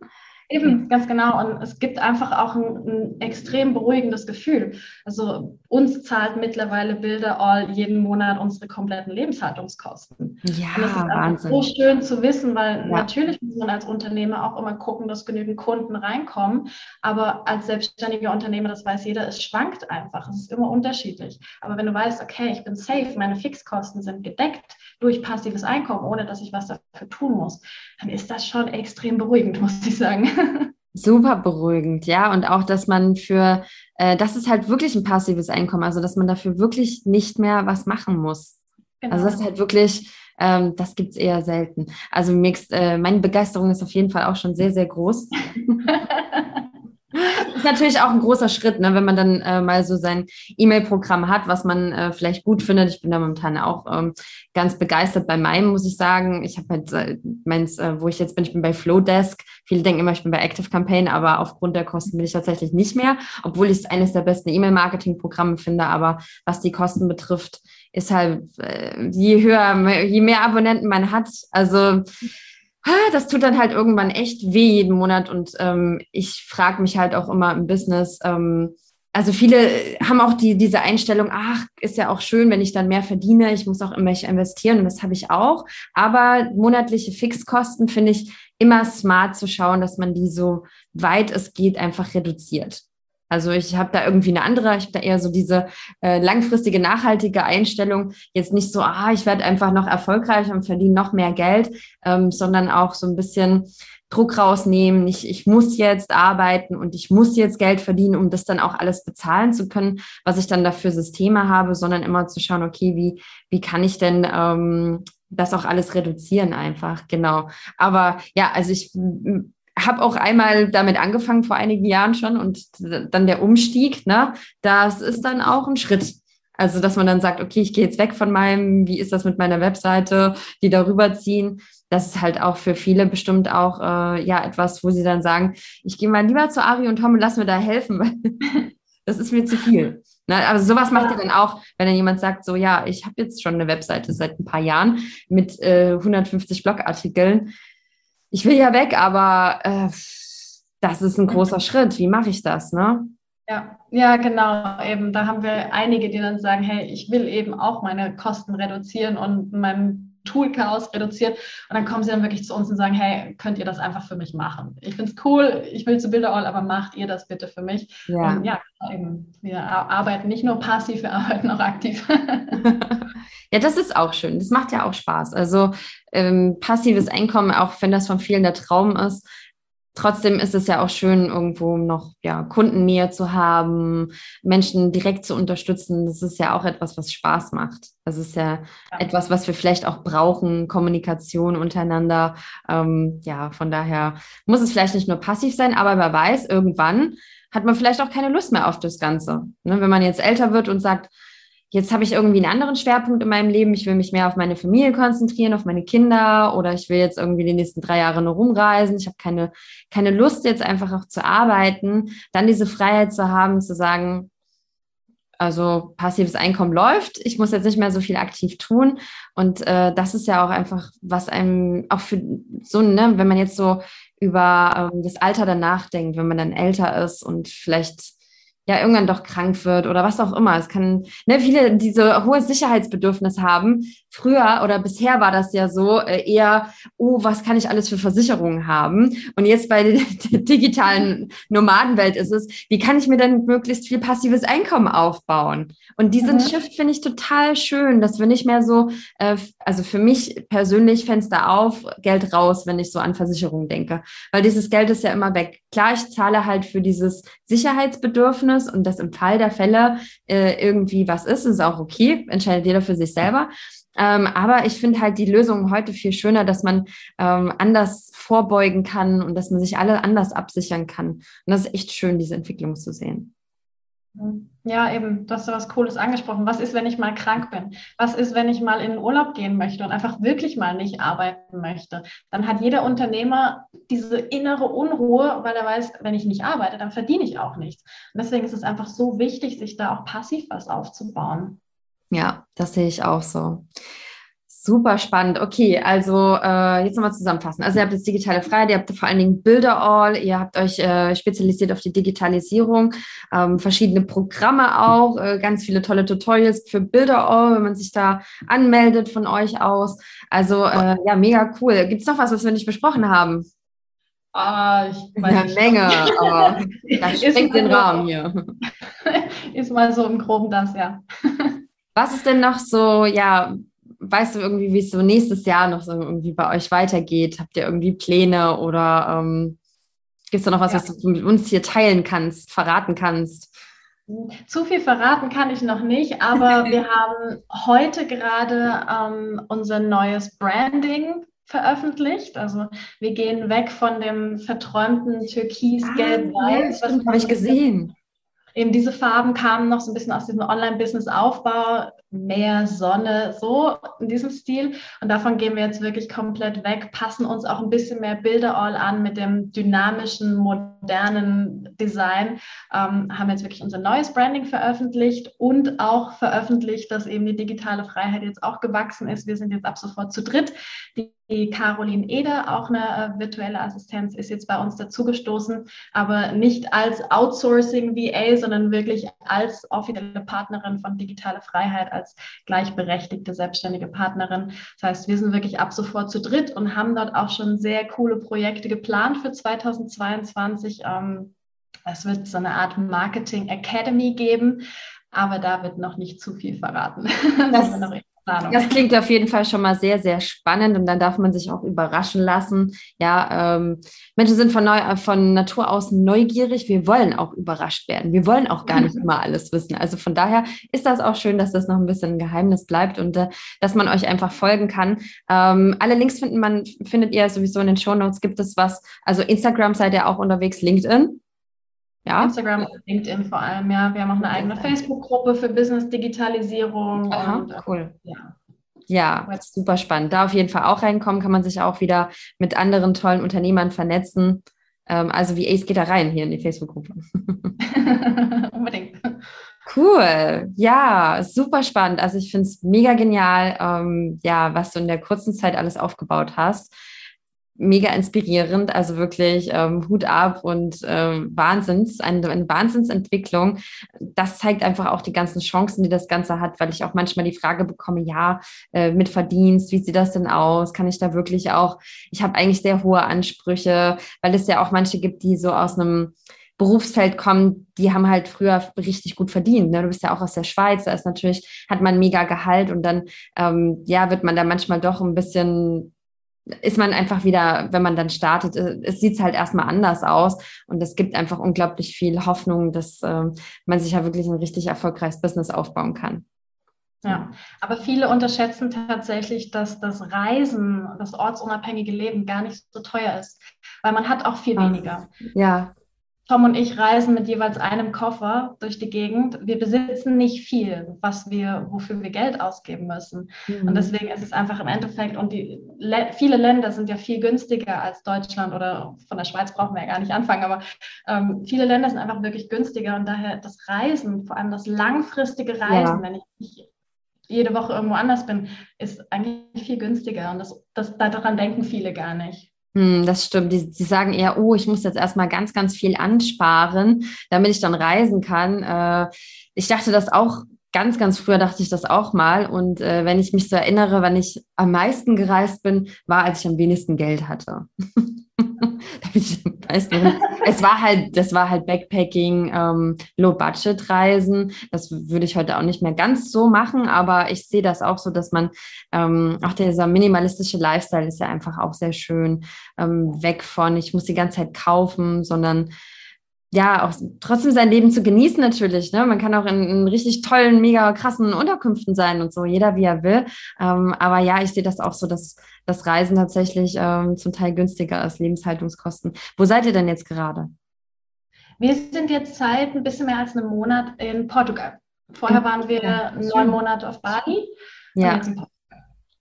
Speaker 2: Eben, ganz genau. Und es gibt einfach auch ein, ein, extrem beruhigendes Gefühl. Also uns zahlt mittlerweile Bilder All jeden Monat unsere kompletten Lebenshaltungskosten.
Speaker 1: Ja,
Speaker 2: und das ist
Speaker 1: Wahnsinn.
Speaker 2: so schön zu wissen, weil ja. natürlich muss man als Unternehmer auch immer gucken, dass genügend Kunden reinkommen. Aber als selbstständiger Unternehmer, das weiß jeder, es schwankt einfach. Es ist immer unterschiedlich. Aber wenn du weißt, okay, ich bin safe, meine Fixkosten sind gedeckt durch passives Einkommen, ohne dass ich was dafür tun muss, dann ist das schon extrem beruhigend, muss ich sagen.
Speaker 1: Super beruhigend, ja. Und auch, dass man für, äh, das ist halt wirklich ein passives Einkommen, also dass man dafür wirklich nicht mehr was machen muss. Genau. Also das ist halt wirklich, ähm, das gibt es eher selten. Also mixed, äh, meine Begeisterung ist auf jeden Fall auch schon sehr, sehr groß. ist natürlich auch ein großer Schritt, ne, wenn man dann äh, mal so sein E-Mail-Programm hat, was man äh, vielleicht gut findet. Ich bin da momentan auch ähm, ganz begeistert bei meinem, muss ich sagen. Ich habe halt äh, meins, äh, wo ich jetzt bin, ich bin bei Flowdesk. Viele denken immer, ich bin bei Active Campaign, aber aufgrund der Kosten bin ich tatsächlich nicht mehr, obwohl ich es eines der besten E-Mail-Marketing-Programme finde. Aber was die Kosten betrifft, ist halt, äh, je höher, je mehr Abonnenten man hat, also das tut dann halt irgendwann echt weh jeden Monat. Und ähm, ich frage mich halt auch immer im Business, ähm, also viele haben auch die, diese Einstellung, ach, ist ja auch schön, wenn ich dann mehr verdiene, ich muss auch immer investieren und das habe ich auch. Aber monatliche Fixkosten finde ich immer smart zu schauen, dass man die so weit es geht einfach reduziert. Also ich habe da irgendwie eine andere, ich habe da eher so diese äh, langfristige, nachhaltige Einstellung. Jetzt nicht so, ah, ich werde einfach noch erfolgreich und verdiene noch mehr Geld, ähm, sondern auch so ein bisschen Druck rausnehmen. Nicht, ich muss jetzt arbeiten und ich muss jetzt Geld verdienen, um das dann auch alles bezahlen zu können, was ich dann dafür Systeme habe, sondern immer zu schauen, okay, wie, wie kann ich denn ähm, das auch alles reduzieren einfach, genau. Aber ja, also ich habe auch einmal damit angefangen vor einigen Jahren schon und dann der Umstieg, ne, das ist dann auch ein Schritt. Also, dass man dann sagt, okay, ich gehe jetzt weg von meinem, wie ist das mit meiner Webseite, die darüber ziehen. Das ist halt auch für viele bestimmt auch äh, ja etwas, wo sie dann sagen, ich gehe mal lieber zu Ari und Tom und lass mir da helfen, weil das ist mir zu viel. Ne? Aber sowas macht ihr dann auch, wenn dann jemand sagt, so ja, ich habe jetzt schon eine Webseite seit ein paar Jahren mit äh, 150 Blogartikeln. Ich will ja weg, aber äh, das ist ein großer Schritt. Wie mache ich das, ne?
Speaker 2: Ja, ja, genau. Eben, da haben wir einige, die dann sagen, hey, ich will eben auch meine Kosten reduzieren und mein Tool-Chaos reduzieren. Und dann kommen sie dann wirklich zu uns und sagen, hey, könnt ihr das einfach für mich machen? Ich finde es cool, ich will zu Bilderall, aber macht ihr das bitte für mich? Ja, und ja eben, wir arbeiten nicht nur passiv, wir arbeiten auch aktiv.
Speaker 1: ja, das ist auch schön. Das macht ja auch Spaß. Also ähm, passives Einkommen, auch wenn das von vielen der Traum ist, Trotzdem ist es ja auch schön, irgendwo noch ja, Kundennähe zu haben, Menschen direkt zu unterstützen. Das ist ja auch etwas, was Spaß macht. Das ist ja, ja. etwas, was wir vielleicht auch brauchen, Kommunikation untereinander. Ähm, ja, von daher muss es vielleicht nicht nur passiv sein, aber wer weiß, irgendwann hat man vielleicht auch keine Lust mehr auf das Ganze. Ne? Wenn man jetzt älter wird und sagt, jetzt habe ich irgendwie einen anderen Schwerpunkt in meinem Leben. Ich will mich mehr auf meine Familie konzentrieren, auf meine Kinder oder ich will jetzt irgendwie die nächsten drei Jahre nur rumreisen. Ich habe keine, keine Lust jetzt einfach auch zu arbeiten. Dann diese Freiheit zu haben, zu sagen, also passives Einkommen läuft. Ich muss jetzt nicht mehr so viel aktiv tun. Und äh, das ist ja auch einfach, was einem auch für so, ne, wenn man jetzt so über ähm, das Alter danach denkt, wenn man dann älter ist und vielleicht ja irgendwann doch krank wird oder was auch immer. Es kann, ne, viele diese hohe Sicherheitsbedürfnis haben. Früher oder bisher war das ja so äh, eher, oh, was kann ich alles für Versicherungen haben? Und jetzt bei der, digitalen Nomadenwelt ist es, wie kann ich mir denn möglichst viel passives Einkommen aufbauen? Und diesen mhm. Shift finde ich total schön, dass wir nicht mehr so, äh, also für mich persönlich Fenster auf, Geld raus, wenn ich so an Versicherungen denke. Weil dieses Geld ist ja immer weg. Klar, ich zahle halt für dieses Sicherheitsbedürfnis und das im Fall der Fälle äh, irgendwie was ist, ist auch okay, entscheidet jeder für sich selber. Ähm, aber ich finde halt die Lösung heute viel schöner, dass man ähm, anders vorbeugen kann und dass man sich alle anders absichern kann. Und das ist echt schön, diese Entwicklung zu sehen.
Speaker 2: Ja, eben, du hast so was Cooles angesprochen. Was ist, wenn ich mal krank bin? Was ist, wenn ich mal in den Urlaub gehen möchte und einfach wirklich mal nicht arbeiten möchte? Dann hat jeder Unternehmer diese innere Unruhe, weil er weiß, wenn ich nicht arbeite, dann verdiene ich auch nichts. Und deswegen ist es einfach so wichtig, sich da auch passiv was aufzubauen.
Speaker 1: Ja, das sehe ich auch so. Super spannend. Okay, also äh, jetzt nochmal zusammenfassen. Also ihr habt jetzt digitale Freiheit, ihr habt vor allen Dingen Bilderall, ihr habt euch äh, spezialisiert auf die Digitalisierung, ähm, verschiedene Programme auch, äh, ganz viele tolle Tutorials für Bilderall, wenn man sich da anmeldet von euch aus. Also äh, ja, mega cool. Gibt es noch was, was wir nicht besprochen haben?
Speaker 2: Ah, ich
Speaker 1: Eine Menge, aber das sprengt den Rahmen hier.
Speaker 2: Ist mal so im Groben das, ja.
Speaker 1: Was ist denn noch so, ja, weißt du irgendwie, wie es so nächstes Jahr noch so irgendwie bei euch weitergeht? Habt ihr irgendwie Pläne oder ähm, gibt es da noch was, ja. was du mit uns hier teilen kannst, verraten kannst?
Speaker 2: Zu viel verraten kann ich noch nicht, aber wir haben heute gerade ähm, unser neues Branding veröffentlicht. Also wir gehen weg von dem verträumten Türkis-Gelb-Weiß.
Speaker 1: Ah, ja, habe ich gesehen
Speaker 2: eben diese Farben kamen noch so ein bisschen aus diesem Online-Business-Aufbau, mehr Sonne, so in diesem Stil. Und davon gehen wir jetzt wirklich komplett weg, passen uns auch ein bisschen mehr Bilder all an mit dem dynamischen, modernen Design, ähm, haben jetzt wirklich unser neues Branding veröffentlicht und auch veröffentlicht, dass eben die digitale Freiheit jetzt auch gewachsen ist. Wir sind jetzt ab sofort zu dritt. Die die Caroline Eder, auch eine äh, virtuelle Assistenz, ist jetzt bei uns dazugestoßen, aber nicht als Outsourcing-VA, sondern wirklich als offizielle Partnerin von Digitale Freiheit, als gleichberechtigte selbstständige Partnerin. Das heißt, wir sind wirklich ab sofort zu dritt und haben dort auch schon sehr coole Projekte geplant für 2022. Ähm, es wird so eine Art Marketing Academy geben, aber da wird noch nicht zu viel verraten.
Speaker 1: Das, Planung. Das klingt auf jeden Fall schon mal sehr, sehr spannend und dann darf man sich auch überraschen lassen. Ja, ähm, Menschen sind von, neu, von Natur aus neugierig. Wir wollen auch überrascht werden. Wir wollen auch gar nicht immer alles wissen. Also von daher ist das auch schön, dass das noch ein bisschen ein Geheimnis bleibt und äh, dass man euch einfach folgen kann. Ähm, alle Links finden man, findet ihr sowieso in den Show Notes. Gibt es was? Also Instagram seid ihr auch unterwegs, LinkedIn.
Speaker 2: Ja. Instagram und LinkedIn vor allem, ja. Wir haben auch eine eigene Facebook-Gruppe für Business-Digitalisierung.
Speaker 1: Aha, cool. Ja. Ja, super spannend. Da auf jeden Fall auch reinkommen, kann man sich auch wieder mit anderen tollen Unternehmern vernetzen. Ähm, also wie Ace geht da rein hier in die Facebook-Gruppe. Unbedingt. Cool, ja, super spannend. Also ich finde es mega genial, ähm, ja, was du in der kurzen Zeit alles aufgebaut hast mega inspirierend, also wirklich ähm, Hut ab und ähm, Wahnsinns, eine, eine Wahnsinnsentwicklung. Das zeigt einfach auch die ganzen Chancen, die das Ganze hat, weil ich auch manchmal die Frage bekomme, ja, äh, mit Verdienst, wie sieht das denn aus? Kann ich da wirklich auch, ich habe eigentlich sehr hohe Ansprüche, weil es ja auch manche gibt, die so aus einem Berufsfeld kommen, die haben halt früher richtig gut verdient. Ne? Du bist ja auch aus der Schweiz, da ist natürlich, hat man mega Gehalt und dann, ähm, ja, wird man da manchmal doch ein bisschen ist man einfach wieder, wenn man dann startet, äh, es sieht halt erstmal anders aus und es gibt einfach unglaublich viel Hoffnung, dass äh, man sich ja wirklich ein richtig erfolgreiches Business aufbauen kann.
Speaker 2: Ja, aber viele unterschätzen tatsächlich, dass das Reisen, das ortsunabhängige Leben gar nicht so teuer ist, weil man hat auch viel weniger.
Speaker 1: Ja,
Speaker 2: Tom und ich reisen mit jeweils einem Koffer durch die Gegend. Wir besitzen nicht viel, was wir, wofür wir Geld ausgeben müssen. Mhm. Und deswegen ist es einfach im Endeffekt, und die, viele Länder sind ja viel günstiger als Deutschland oder von der Schweiz brauchen wir ja gar nicht anfangen, aber ähm, viele Länder sind einfach wirklich günstiger und daher das Reisen, vor allem das langfristige Reisen, ja. wenn ich nicht jede Woche irgendwo anders bin, ist eigentlich viel günstiger und das, das, daran denken viele gar nicht.
Speaker 1: Hm, das stimmt. Die, die sagen eher, oh, ich muss jetzt erstmal ganz, ganz viel ansparen, damit ich dann reisen kann. Äh, ich dachte das auch ganz, ganz früher dachte ich das auch mal. Und äh, wenn ich mich so erinnere, wann ich am meisten gereist bin, war, als ich am wenigsten Geld hatte. ich, weiß nicht, es war halt, das war halt Backpacking, ähm, Low-Budget-Reisen. Das würde ich heute auch nicht mehr ganz so machen, aber ich sehe das auch so, dass man, ähm, auch dieser minimalistische Lifestyle ist ja einfach auch sehr schön, ähm, weg von, ich muss die ganze Zeit kaufen, sondern ja, auch trotzdem sein Leben zu genießen natürlich. Ne? Man kann auch in, in, richtig tollen, mega krassen Unterkünften sein und so, jeder wie er will. Ähm, aber ja, ich sehe das auch so, dass das Reisen tatsächlich ähm, zum Teil günstiger ist, Lebenshaltungskosten. Wo seid ihr denn jetzt gerade?
Speaker 2: Wir sind jetzt seit ein bisschen mehr als einem Monat in Portugal. Vorher waren wir ja, neun Monate auf Bali.
Speaker 1: Ja.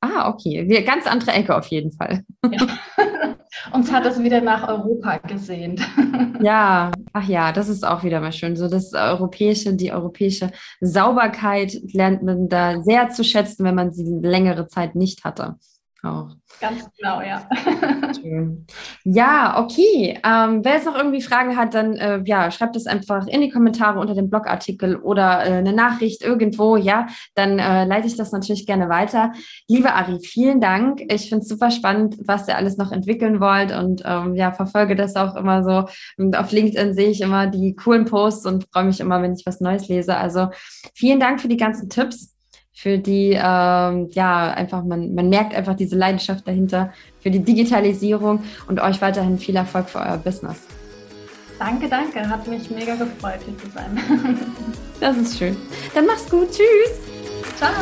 Speaker 1: Ah, okay. Wir, ganz andere Ecke auf jeden Fall. Ja.
Speaker 2: Uns hat es wieder nach Europa gesehnt.
Speaker 1: Ja, ach ja, das ist auch wieder mal schön. So das europäische, die europäische Sauberkeit lernt man da sehr zu schätzen, wenn man sie längere Zeit nicht hatte
Speaker 2: auch. Ganz genau, ja.
Speaker 1: Ja, okay. Ähm, wer jetzt noch irgendwie Fragen hat, dann äh, ja, schreibt es einfach in die Kommentare unter dem Blogartikel oder äh, eine Nachricht irgendwo, ja, dann äh, leite ich das natürlich gerne weiter. Liebe Ari, vielen Dank. Ich finde es super spannend, was ihr alles noch entwickeln wollt und ähm, ja, verfolge das auch immer so. Und auf LinkedIn sehe ich immer die coolen Posts und freue mich immer, wenn ich was Neues lese. Also vielen Dank für die ganzen Tipps für die, ähm, ja, einfach, man, man merkt einfach diese Leidenschaft dahinter für die Digitalisierung und euch weiterhin viel Erfolg für euer Business.
Speaker 2: Danke, danke. Hat mich mega gefreut, hier zu sein.
Speaker 1: das ist schön. Dann mach's gut. Tschüss.
Speaker 2: Ciao.